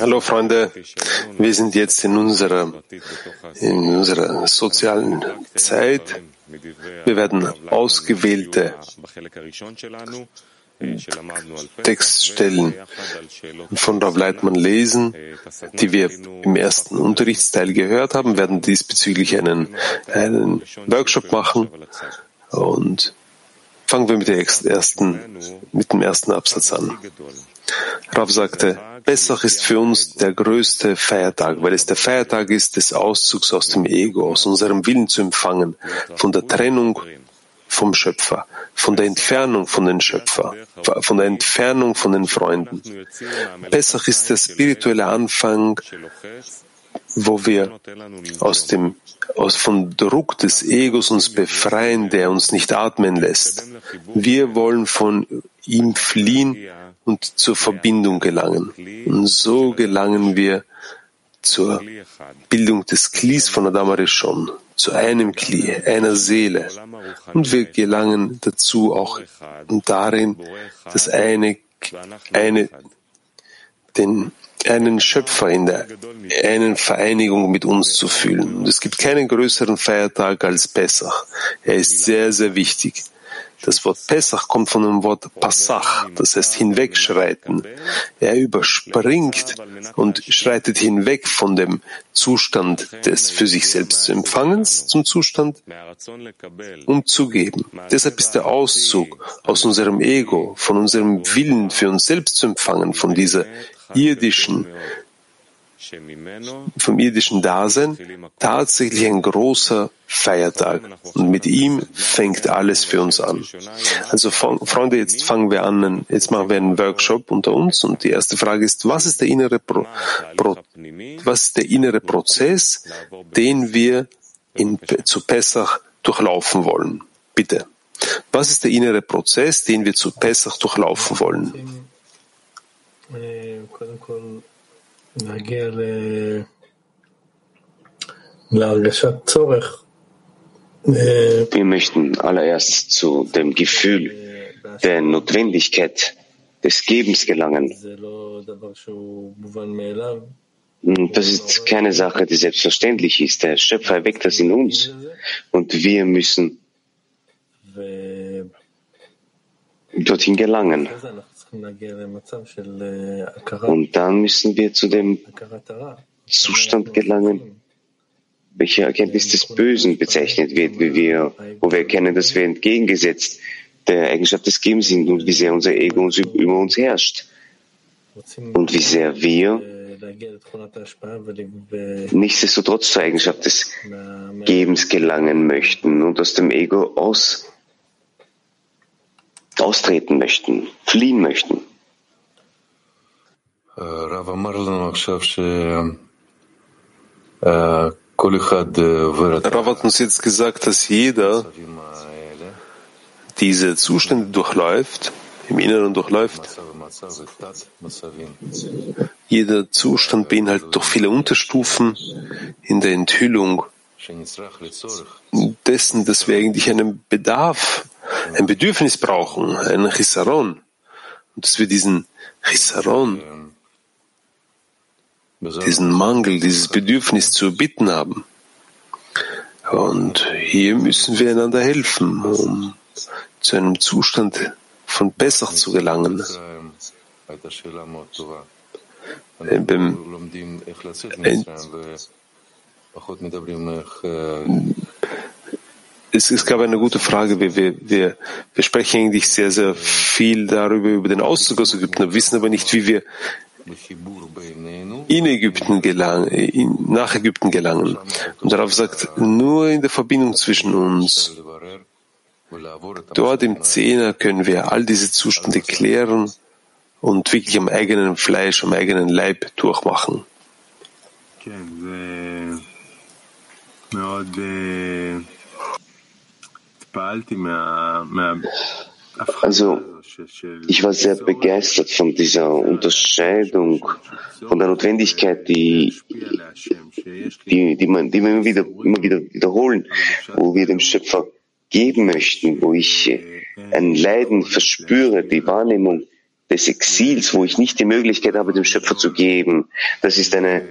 Hallo Freunde, wir sind jetzt in unserer, in unserer sozialen Zeit. Wir werden ausgewählte Textstellen von Rav Leitmann lesen, die wir im ersten Unterrichtsteil gehört haben, werden diesbezüglich einen, einen Workshop machen und Fangen wir mit, ersten, mit dem ersten Absatz an. Rav sagte, Pessach ist für uns der größte Feiertag, weil es der Feiertag ist des Auszugs aus dem Ego, aus unserem Willen zu empfangen, von der Trennung vom Schöpfer, von der Entfernung von den Schöpfer, von der Entfernung von den Freunden. Pessach ist der spirituelle Anfang, wo wir aus dem aus vom Druck des Egos uns befreien, der uns nicht atmen lässt. Wir wollen von ihm fliehen und zur Verbindung gelangen. Und so gelangen wir zur Bildung des Klis von Adam Arishon, zu einem Kli, einer Seele. Und wir gelangen dazu auch darin, dass eine, eine den einen Schöpfer in der einen Vereinigung mit uns zu fühlen. Und es gibt keinen größeren Feiertag als Pessach. Er ist sehr, sehr wichtig. Das Wort Pessach kommt von dem Wort Passach, das heißt hinwegschreiten. Er überspringt und schreitet hinweg von dem Zustand des für sich selbst zu Empfangens zum Zustand, um zu geben. Deshalb ist der Auszug aus unserem Ego, von unserem Willen für uns selbst zu empfangen, von dieser irdischen, vom irdischen Dasein tatsächlich ein großer Feiertag. Und mit ihm fängt alles für uns an. Also Freunde, jetzt fangen wir an, jetzt machen wir einen Workshop unter uns und die erste Frage ist, was ist der innere, Pro, Pro, was ist der innere Prozess, den wir in, zu Pessach durchlaufen wollen? Bitte. Was ist der innere Prozess, den wir zu Pessach durchlaufen wollen? קודם כל להגיע להרגשת צורך. Wir möchten allererst zu dem Gefühl der Notwendigkeit des Gebens gelangen. Das ist keine Sache, die selbstverständlich ist. Der Schöpfer erweckt das in uns und wir müssen dorthin gelangen. Und dann müssen wir zu dem Zustand gelangen, welcher Erkenntnis des Bösen bezeichnet wird, wie wir, wo wir erkennen, dass wir entgegengesetzt der Eigenschaft des Gebens sind und wie sehr unser Ego uns über uns herrscht. und wie sehr wir nichtsdestotrotz zur Eigenschaft des Gebens gelangen möchten und aus dem Ego aus austreten möchten, fliehen möchten. Rav hat uns jetzt gesagt, dass jeder diese Zustände durchläuft, im Inneren durchläuft. Jeder Zustand beinhaltet doch viele Unterstufen in der Enthüllung dessen, dass wir eigentlich einen Bedarf ein Bedürfnis brauchen, einen Chisaron. Und dass wir diesen Chisaron, diesen Mangel, dieses Bedürfnis zu bitten haben. Und hier müssen wir einander helfen, um zu einem Zustand von Bessach zu gelangen. Beim es, es gab eine gute Frage. Wir, wir, wir, wir sprechen eigentlich sehr, sehr viel darüber, über den Auszug aus Ägypten, wissen aber nicht, wie wir in Ägypten gelangen, in, nach Ägypten gelangen. Und darauf sagt, nur in der Verbindung zwischen uns, dort im Zehner können wir all diese Zustände klären und wirklich am eigenen Fleisch, am eigenen Leib durchmachen. Also, ich war sehr begeistert von dieser Unterscheidung, von der Notwendigkeit, die, die, die, man, die wir immer wieder, immer wieder wiederholen, wo wir dem Schöpfer geben möchten, wo ich ein Leiden verspüre, die Wahrnehmung des Exils, wo ich nicht die Möglichkeit habe, dem Schöpfer zu geben. Das ist eine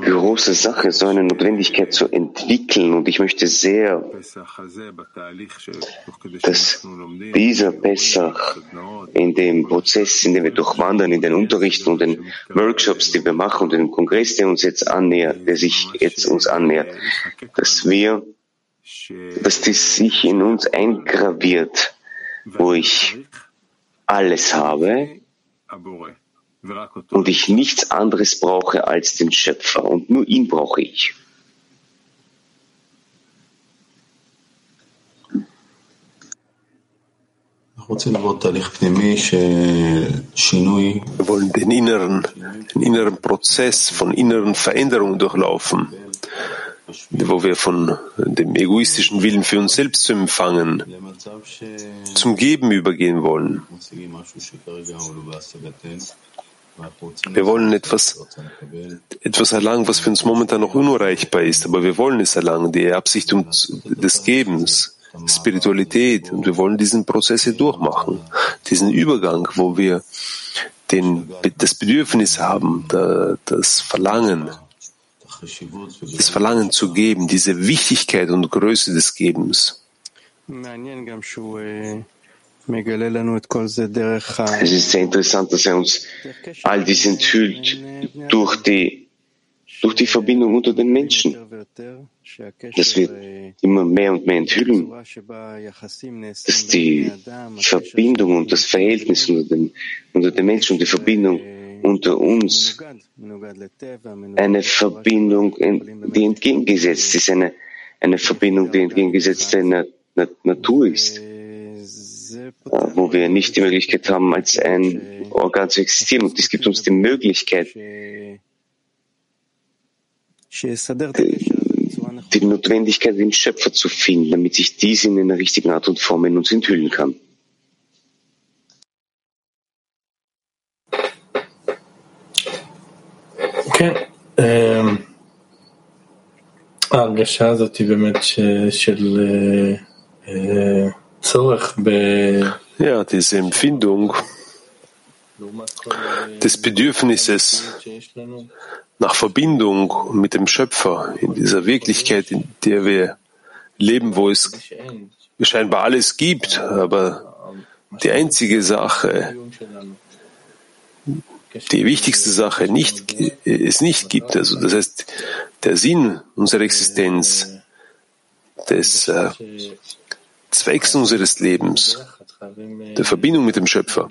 große Sache, so eine Notwendigkeit zu entwickeln. Und ich möchte sehr, dass dieser Pessach in dem Prozess, in dem wir durchwandern, in den Unterrichten und den Workshops, die wir machen und den Kongress, der uns jetzt annähert, der sich jetzt uns annähert, dass wir, dass das sich in uns eingraviert, wo ich alles habe, und ich nichts anderes brauche als den Schöpfer und nur ihn brauche ich. Wir wollen den inneren, den inneren Prozess von inneren Veränderungen durchlaufen, wo wir von dem egoistischen Willen für uns selbst zu empfangen, zum Geben übergehen wollen. Wir wollen etwas, etwas erlangen, was für uns momentan noch unerreichbar ist, aber wir wollen es erlangen, die Absicht des Gebens, Spiritualität. Und wir wollen diesen Prozess hier durchmachen, diesen Übergang, wo wir den, das Bedürfnis haben, das Verlangen, das Verlangen zu geben, diese Wichtigkeit und Größe des Gebens. Es ist sehr interessant, dass er uns all dies enthüllt durch die, durch die Verbindung unter den Menschen. Das wird immer mehr und mehr enthüllen, dass die Verbindung und das Verhältnis unter den, unter den Menschen und die Verbindung unter uns eine Verbindung, die entgegengesetzt ist, eine, eine Verbindung, die entgegengesetzt der Natur ist wo wir nicht die Möglichkeit haben, als ein Organ zu existieren. Und es gibt uns die Möglichkeit, die Notwendigkeit, den Schöpfer zu finden, damit sich dies in einer richtigen Art und Form in uns enthüllen kann. כן, ההרגשה הזאת היא באמת של ja, diese Empfindung des Bedürfnisses nach Verbindung mit dem Schöpfer in dieser Wirklichkeit, in der wir leben, wo es scheinbar alles gibt, aber die einzige Sache, die wichtigste Sache nicht, es nicht gibt. Also das heißt, der Sinn unserer Existenz, des äh, Zwecks unseres Lebens, der Verbindung mit dem Schöpfer.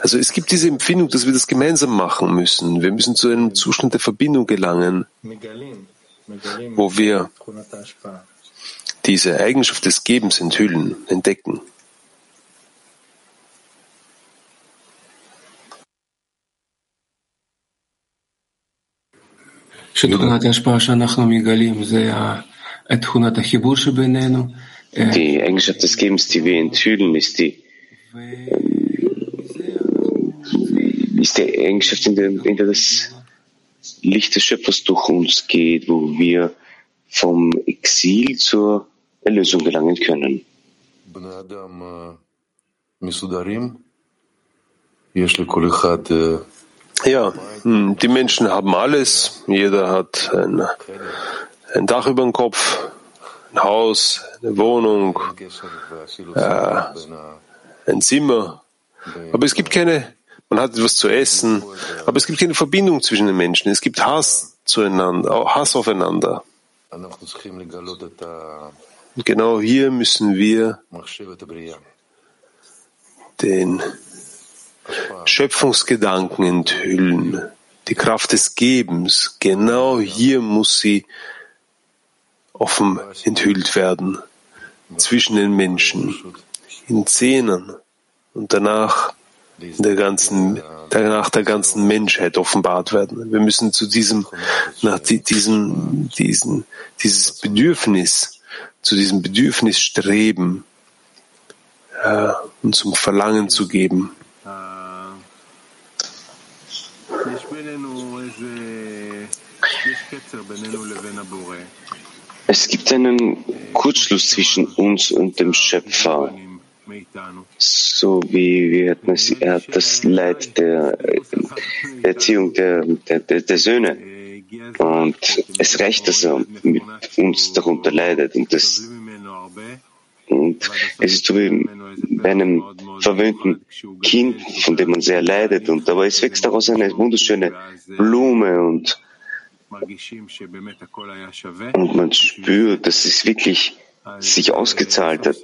Also es gibt diese Empfindung, dass wir das gemeinsam machen müssen. Wir müssen zu einem Zustand der Verbindung gelangen, wo wir diese Eigenschaft des Gebens enthüllen, entdecken. שתכונת ההשפעה שאנחנו מגלים זה תכונת החיבור שבינינו, die Eigenschaft des Gebens, die wir enthüllen, ist die, ist die Eigenschaft, in der, in der das Licht des Schöpfers durch uns geht, wo wir vom Exil zur Erlösung gelangen können. Ja, hm, die Menschen haben alles. Jeder hat ein, ein Dach über dem Kopf, ein Haus, eine Wohnung, äh, ein Zimmer. Aber es gibt keine, man hat etwas zu essen, aber es gibt keine Verbindung zwischen den Menschen. Es gibt Hass zueinander, Hass aufeinander. Und genau hier müssen wir den Schöpfungsgedanken enthüllen, die Kraft des Gebens. Genau hier muss sie offen enthüllt werden zwischen den Menschen, in Szenen und danach der ganzen, danach der ganzen Menschheit offenbart werden. Wir müssen zu diesem, nach diesem, diesen, dieses Bedürfnis, zu diesem Bedürfnis streben äh, und zum Verlangen zu geben. Es gibt einen Kurzschluss zwischen uns und dem Schöpfer, so wie wir hatten es, er hat das Leid der, der Erziehung der, der, der, Söhne. Und es reicht, dass er mit uns darunter leidet. Und, das, und es ist so wie bei einem verwöhnten Kind, von dem man sehr leidet. Und aber es wächst daraus eine wunderschöne Blume und, und man spürt, dass es wirklich sich ausgezahlt hat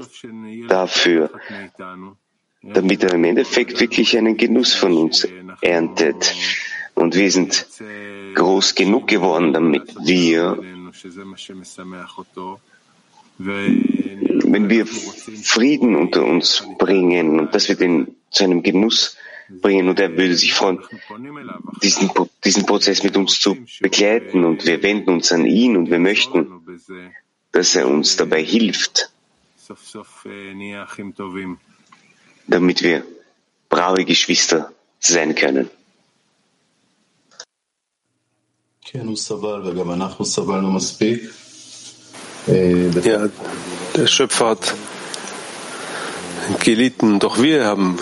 dafür, damit er im Endeffekt wirklich einen Genuss von uns erntet. Und wir sind groß genug geworden, damit wir, wenn wir Frieden unter uns bringen und dass wir den zu einem Genuss bringen. Und er würde sich freuen, diesen, diesen Prozess mit uns zu begleiten. Und wir wenden uns an ihn und wir möchten, dass er uns dabei hilft, damit wir brave Geschwister sein können. Ja, der Schöpfer hat gelitten, doch wir haben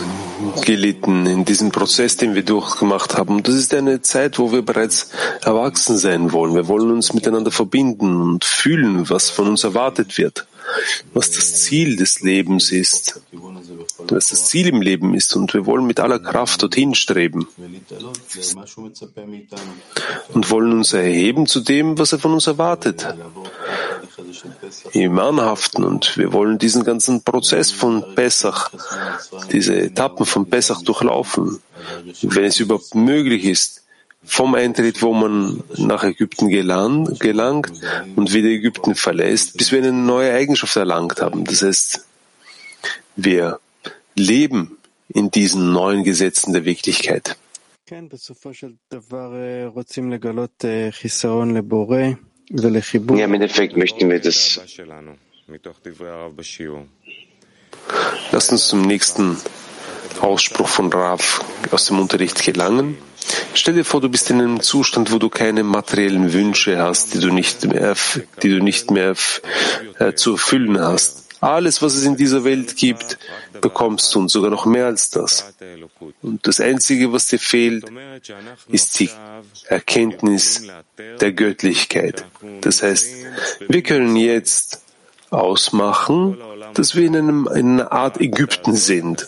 gelitten in diesem Prozess, den wir durchgemacht haben. Das ist eine Zeit, wo wir bereits erwachsen sein wollen. Wir wollen uns miteinander verbinden und fühlen, was von uns erwartet wird, was das Ziel des Lebens ist, was das Ziel im Leben ist. Und wir wollen mit aller Kraft dorthin streben und wollen uns erheben zu dem, was er von uns erwartet im Anhaften und wir wollen diesen ganzen Prozess von Pessach, diese Etappen von Pessach durchlaufen, wenn es überhaupt möglich ist, vom Eintritt, wo man nach Ägypten gelangt, gelangt und wieder Ägypten verlässt, bis wir eine neue Eigenschaft erlangt haben. Das heißt, wir leben in diesen neuen Gesetzen der Wirklichkeit. Ja, im Endeffekt möchten wir das. Lass uns zum nächsten Ausspruch von Rav aus dem Unterricht gelangen. Stell dir vor, du bist in einem Zustand, wo du keine materiellen Wünsche hast, die du nicht mehr, die du nicht mehr äh, zu erfüllen hast. Alles, was es in dieser Welt gibt, bekommst du und sogar noch mehr als das. Und das Einzige, was dir fehlt, ist die Erkenntnis der Göttlichkeit. Das heißt, wir können jetzt ausmachen, dass wir in, einem, in einer Art Ägypten sind.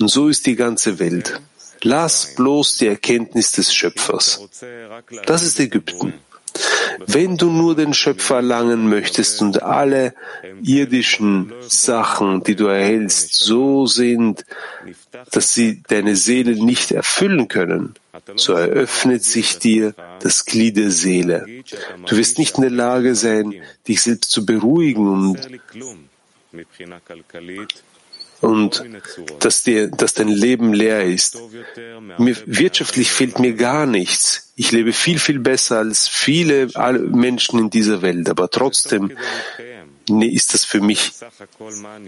Und so ist die ganze Welt. Lass bloß die Erkenntnis des Schöpfers. Das ist Ägypten. Wenn du nur den Schöpfer erlangen möchtest und alle irdischen Sachen, die du erhältst, so sind, dass sie deine Seele nicht erfüllen können, so eröffnet sich dir das Glied der Seele. Du wirst nicht in der Lage sein, dich selbst zu beruhigen und und dass, dir, dass dein Leben leer ist. Mir, wirtschaftlich fehlt mir gar nichts. Ich lebe viel, viel besser als viele Menschen in dieser Welt, aber trotzdem ist das für mich,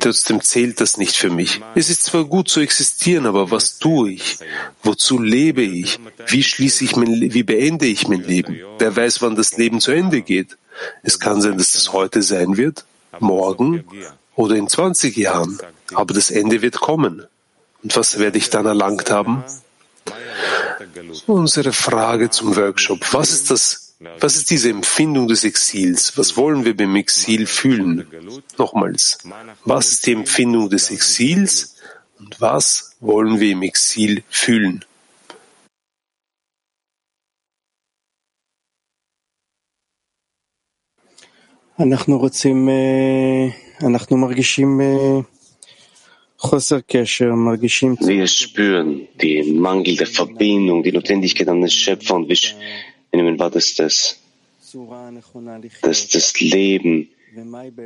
trotzdem zählt das nicht für mich. Es ist zwar gut zu existieren, aber was tue ich? Wozu lebe ich? Wie schließe ich mein, wie beende ich mein Leben? Wer weiß, wann das Leben zu Ende geht? Es kann sein, dass es heute sein wird, morgen oder in 20 Jahren. Aber das Ende wird kommen. Und was werde ich dann erlangt haben? Unsere Frage zum Workshop. Was ist das? Was ist diese Empfindung des Exils? Was wollen wir beim Exil fühlen? Nochmals. Was ist die Empfindung des Exils? Und was wollen wir im Exil fühlen? אנחנו רוצים, אנחנו מרגישים wir spüren den Mangel der Verbindung, die Notwendigkeit an den Schöpfer und wir nehmen wahr, dass das, dass das Leben,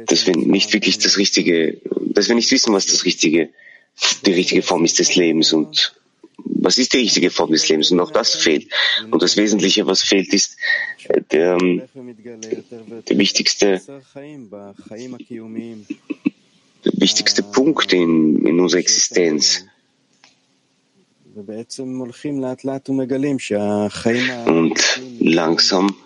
dass wir nicht wirklich das richtige, dass wir nicht wissen, was das richtige, die richtige Form ist des Lebens und was ist die richtige Form des Lebens? Und auch das fehlt. Und das Wesentliche, was fehlt, ist äh, der, der wichtigste der wichtigste Punkt in, in unserer Existenz. Und langsam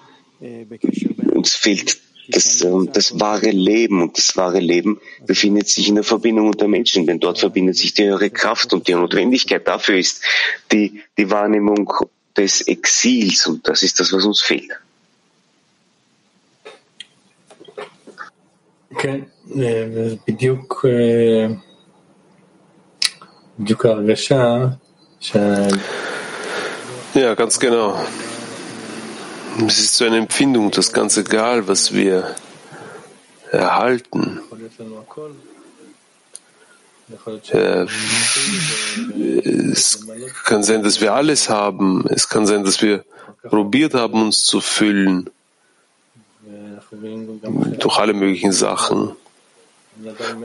uns fehlt das, ähm, das wahre Leben. Und das wahre Leben befindet sich in der Verbindung unter Menschen, denn dort verbindet sich die höhere Kraft und die Notwendigkeit dafür ist die, die Wahrnehmung des Exils. Und das ist das, was uns fehlt. כן, בדיוק, בדיוק ההרגשה ש... Ja, ganz genau. Es ist so eine Empfindung, dass ganz egal, was wir erhalten, äh, es kann sein, dass wir alles haben. Es kann sein, dass wir probiert haben, uns zu füllen durch alle möglichen Sachen.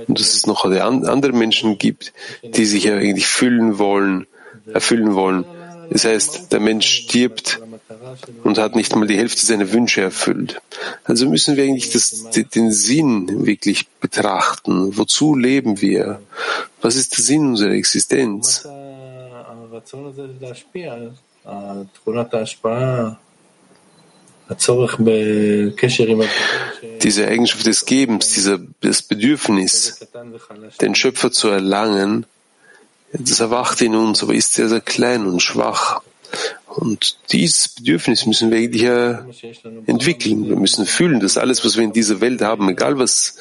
Und dass es noch andere Menschen gibt, die sich eigentlich füllen wollen, erfüllen wollen. Das heißt, der Mensch stirbt und hat nicht mal die Hälfte seiner Wünsche erfüllt. Also müssen wir eigentlich das, den Sinn wirklich betrachten. Wozu leben wir? Was ist der Sinn unserer Existenz? Diese Eigenschaft des Gebens, dieser, das Bedürfnis, den Schöpfer zu erlangen, das erwacht in uns, aber ist sehr, sehr klein und schwach. Und dieses Bedürfnis müssen wir eigentlich entwickeln. Wir müssen fühlen, dass alles, was wir in dieser Welt haben, egal was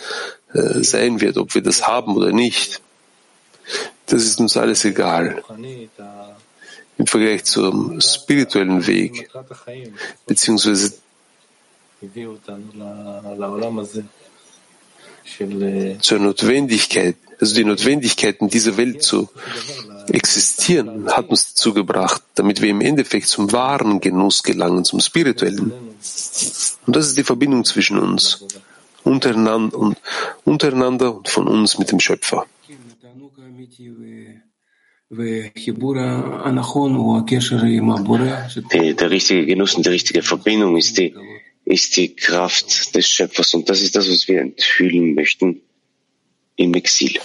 äh, sein wird, ob wir das haben oder nicht, das ist uns alles egal. Im Vergleich zum spirituellen Weg, beziehungsweise zur Notwendigkeit, also die Notwendigkeit, in dieser Welt zu existieren, hat uns dazu gebracht, damit wir im Endeffekt zum wahren Genuss gelangen, zum spirituellen. Und das ist die Verbindung zwischen uns, untereinander und, untereinander und von uns mit dem Schöpfer. Der, der richtige Genuss und die richtige Verbindung ist die ist die Kraft des Schöpfers. Und das ist das, was wir enthüllen möchten im Exil.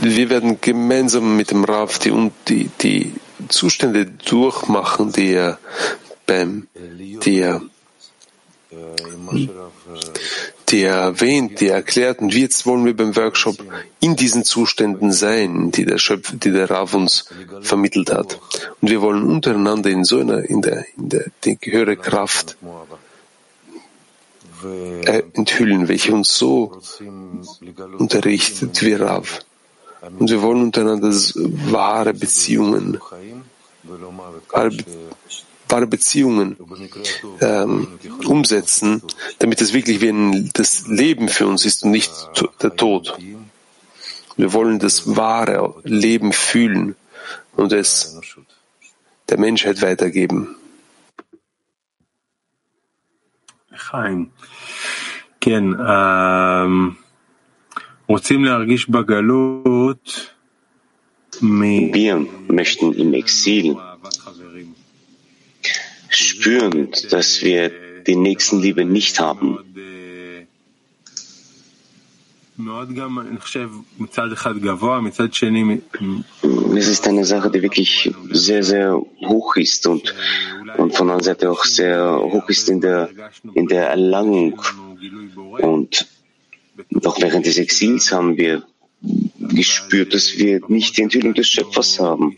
Wir werden gemeinsam mit dem Rav die, die, die Zustände durchmachen, die er beim, die er die er erwähnt, die er erklärt. Und jetzt wollen wir beim Workshop in diesen Zuständen sein, die der Schöpfer, die der Rav uns vermittelt hat. Und wir wollen untereinander in so einer, in der, in der, die höhere Kraft äh, enthüllen, welche uns so unterrichtet wie Rav. Und wir wollen untereinander wahre Beziehungen, wahre Beziehungen ähm, umsetzen, damit es wirklich wie ein, das Leben für uns ist und nicht der Tod. Wir wollen das wahre Leben fühlen und es der Menschheit weitergeben. חיים, כן, רוצים להרגיש בגלות Wir möchten im Exil spüren, dass wir die Nächstenliebe nicht haben. Es ist eine Sache, die wirklich sehr, sehr hoch ist und, und von einer Seite auch sehr hoch ist in der, in der Erlangung. Und doch während des Exils haben wir gespürt, dass wir nicht die Enthüllung des Schöpfers haben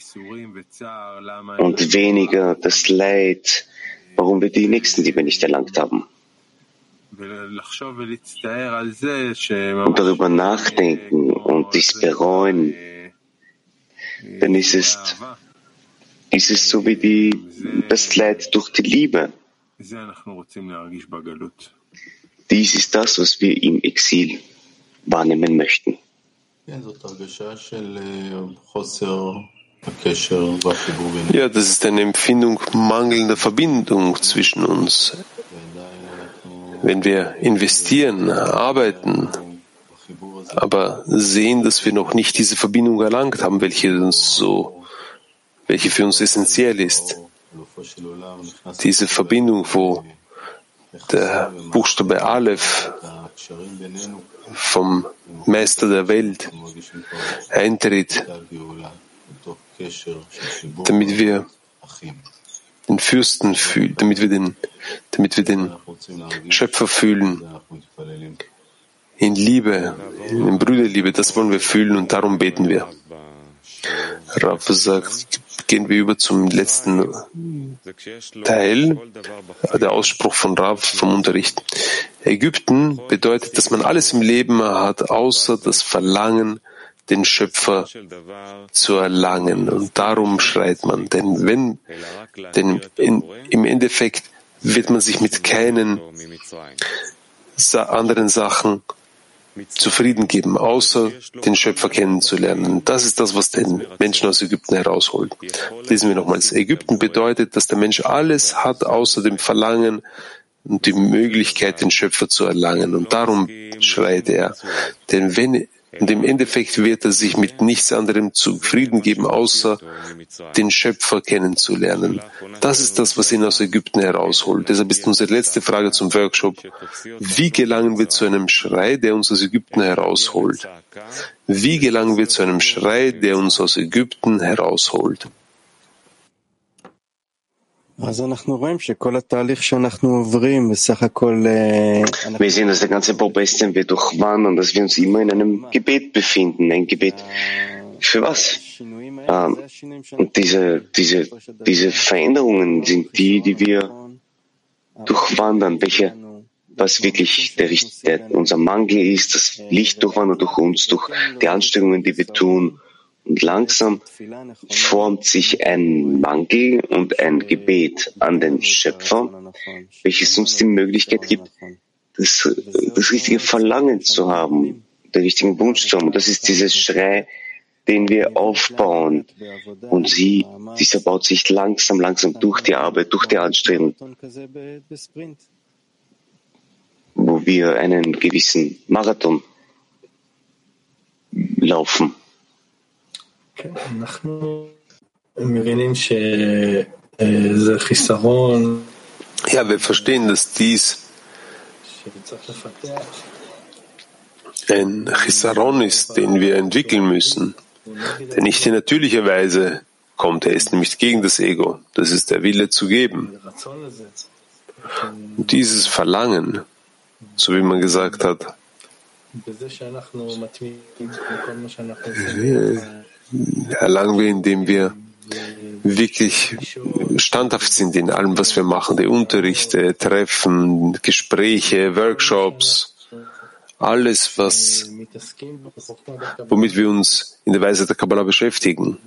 und weniger das Leid, warum wir die Nächstenliebe nicht erlangt haben. Und darüber nachdenken und dies bereuen, dann ist es, ist es so wie die, das Leid durch die Liebe. Dies ist das, was wir im Exil wahrnehmen möchten. Ja, das ist eine Empfindung mangelnder Verbindung zwischen uns. Wenn wir investieren, arbeiten, aber sehen, dass wir noch nicht diese Verbindung erlangt haben, welche uns so, welche für uns essentiell ist. Diese Verbindung, wo der Buchstabe Aleph vom Meister der Welt eintritt, damit wir den Fürsten fühlen, damit wir den, damit wir den Schöpfer fühlen, in Liebe, in Brüderliebe, das wollen wir fühlen und darum beten wir. Rav sagt, gehen wir über zum letzten Teil, der Ausspruch von Rav vom Unterricht. Ägypten bedeutet, dass man alles im Leben hat, außer das Verlangen, den Schöpfer zu erlangen. Und darum schreit man. Denn wenn, denn in, im Endeffekt wird man sich mit keinen anderen Sachen zufrieden geben, außer den Schöpfer kennenzulernen. Das ist das, was den Menschen aus Ägypten herausholt. Lesen wir nochmals. Ägypten bedeutet, dass der Mensch alles hat, außer dem Verlangen und die Möglichkeit, den Schöpfer zu erlangen. Und darum schreit er. Denn wenn und im Endeffekt wird er sich mit nichts anderem zufrieden geben, außer den Schöpfer kennenzulernen. Das ist das, was ihn aus Ägypten herausholt. Deshalb ist unsere letzte Frage zum Workshop. Wie gelangen wir zu einem Schrei, der uns aus Ägypten herausholt? Wie gelangen wir zu einem Schrei, der uns aus Ägypten herausholt? Wir sehen, dass der ganze Prozess, den wir durchwandern, dass wir uns immer in einem Gebet befinden. Ein Gebet für was? Ähm, und diese, diese, diese Veränderungen sind die, die wir durchwandern, welche, was wirklich der, der, unser Mangel ist, das Licht durchwandert durch uns, durch die Anstrengungen, die wir tun und langsam formt sich ein Mangel und ein Gebet an den Schöpfer, welches uns die Möglichkeit gibt, das, das richtige Verlangen zu haben, den richtigen Wunsch zu haben. Und das ist dieses Schrei, den wir aufbauen. Und sie, dieser baut sich langsam, langsam durch die Arbeit, durch die Anstrengung, wo wir einen gewissen Marathon laufen. Ja, wir verstehen, dass dies ein Chisaron ist, den wir entwickeln müssen, der nicht in natürlicher Weise kommt. Er ist nämlich gegen das Ego. Das ist der Wille zu geben. Und dieses Verlangen, so wie man gesagt hat, erlangen wir, indem wir wirklich standhaft sind in allem, was wir machen, die Unterrichte, Treffen, Gespräche, Workshops, alles, was, womit wir uns in der Weise der Kabbalah beschäftigen.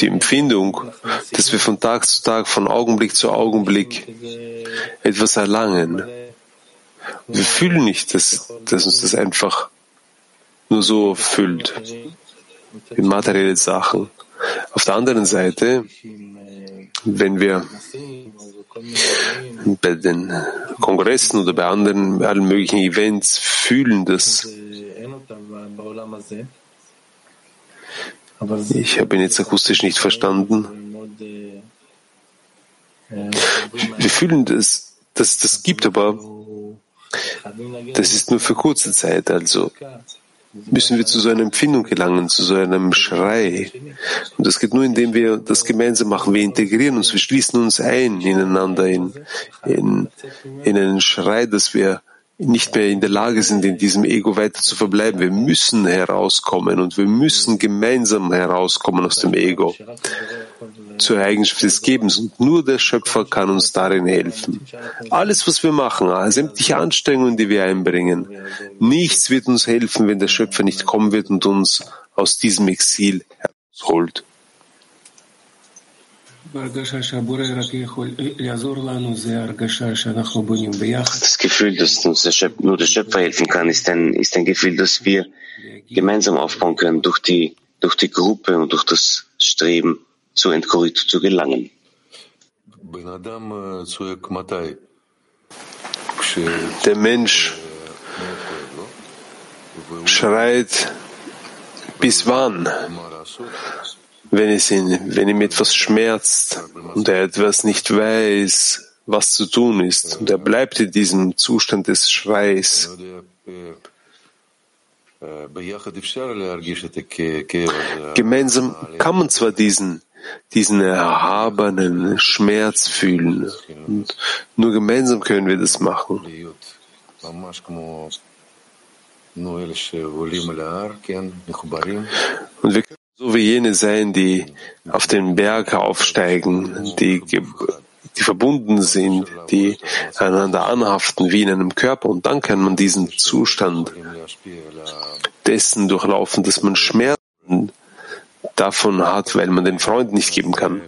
Die Empfindung, dass wir von Tag zu Tag, von Augenblick zu Augenblick etwas erlangen, wir fühlen nicht, dass, dass uns das einfach nur so füllt, wie materielle Sachen. Auf der anderen Seite, wenn wir bei den Kongressen oder bei anderen, allen möglichen Events fühlen, dass ich habe ihn jetzt akustisch nicht verstanden. Wir fühlen, dass, dass das gibt, aber das ist nur für kurze Zeit, also müssen wir zu so einer Empfindung gelangen, zu so einem Schrei. Und das geht nur, indem wir das gemeinsam machen. Wir integrieren uns, wir schließen uns ein ineinander, in, in, in einen Schrei, dass wir nicht mehr in der Lage sind, in diesem Ego weiter zu verbleiben. Wir müssen herauskommen und wir müssen gemeinsam herauskommen aus dem Ego zur Eigenschaft des Gebens. Und nur der Schöpfer kann uns darin helfen. Alles, was wir machen, sämtliche Anstrengungen, die wir einbringen, nichts wird uns helfen, wenn der Schöpfer nicht kommen wird und uns aus diesem Exil herausholt. Das Gefühl, dass uns der Schöpfer, nur der Schöpfer helfen kann, ist ein, ist ein Gefühl, das wir gemeinsam aufbauen können durch die, durch die Gruppe und durch das Streben zu Endkurit zu gelangen. Der Mensch schreit, bis wann? Wenn es ihn, wenn ihm etwas schmerzt und er etwas nicht weiß, was zu tun ist, und er bleibt in diesem Zustand des Schweiß, gemeinsam kann man zwar diesen, diesen erhabenen Schmerz fühlen, und nur gemeinsam können wir das machen. Und wir so wie jene sein, die auf den Berg aufsteigen, die, die verbunden sind, die einander anhaften wie in einem Körper. Und dann kann man diesen Zustand dessen durchlaufen, dass man Schmerzen davon hat, weil man den Freund nicht geben kann.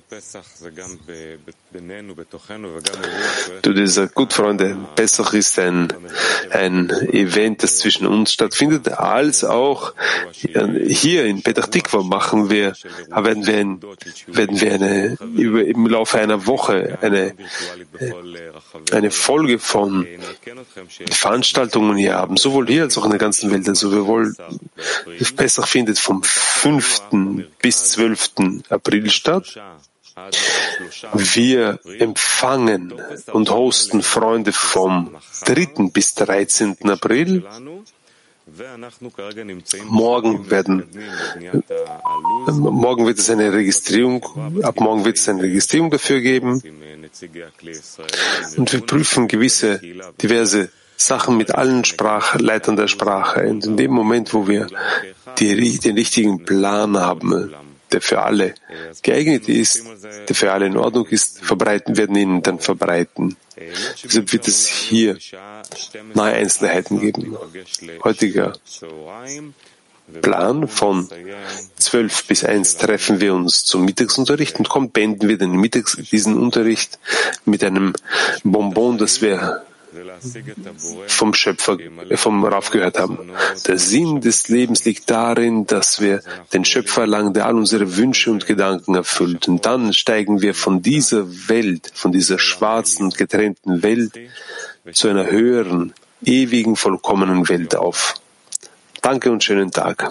Du dieser gut, Freunde, Pesach ist ein, ein Event, das zwischen uns stattfindet, als auch hier in Petach Tikva machen wir, werden wir, ein, werden wir eine, im Laufe einer Woche eine, eine Folge von Veranstaltungen hier haben, sowohl hier als auch in der ganzen Welt. Also wir wollen, Pesach findet vom 5 bis 12. April statt. Wir empfangen und hosten Freunde vom 3. bis 13. April. Morgen werden, morgen wird es eine Registrierung, ab morgen wird es eine Registrierung dafür geben. Und wir prüfen gewisse, diverse Sachen mit allen Sprachleitern der Sprache. Und in dem Moment, wo wir die, den richtigen Plan haben, der für alle geeignet ist, der für alle in Ordnung ist, verbreiten, werden ihn dann verbreiten. Deshalb wird es hier neue Einzelheiten geben. Heutiger Plan von 12 bis 1 treffen wir uns zum Mittagsunterricht und kommt, beenden wir den Mittags, diesen Unterricht mit einem Bonbon, das wir vom Schöpfer, vom Rauf gehört haben. Der Sinn des Lebens liegt darin, dass wir den Schöpfer erlangen, der all unsere Wünsche und Gedanken erfüllt. Und dann steigen wir von dieser Welt, von dieser schwarzen getrennten Welt zu einer höheren, ewigen, vollkommenen Welt auf. Danke und schönen Tag.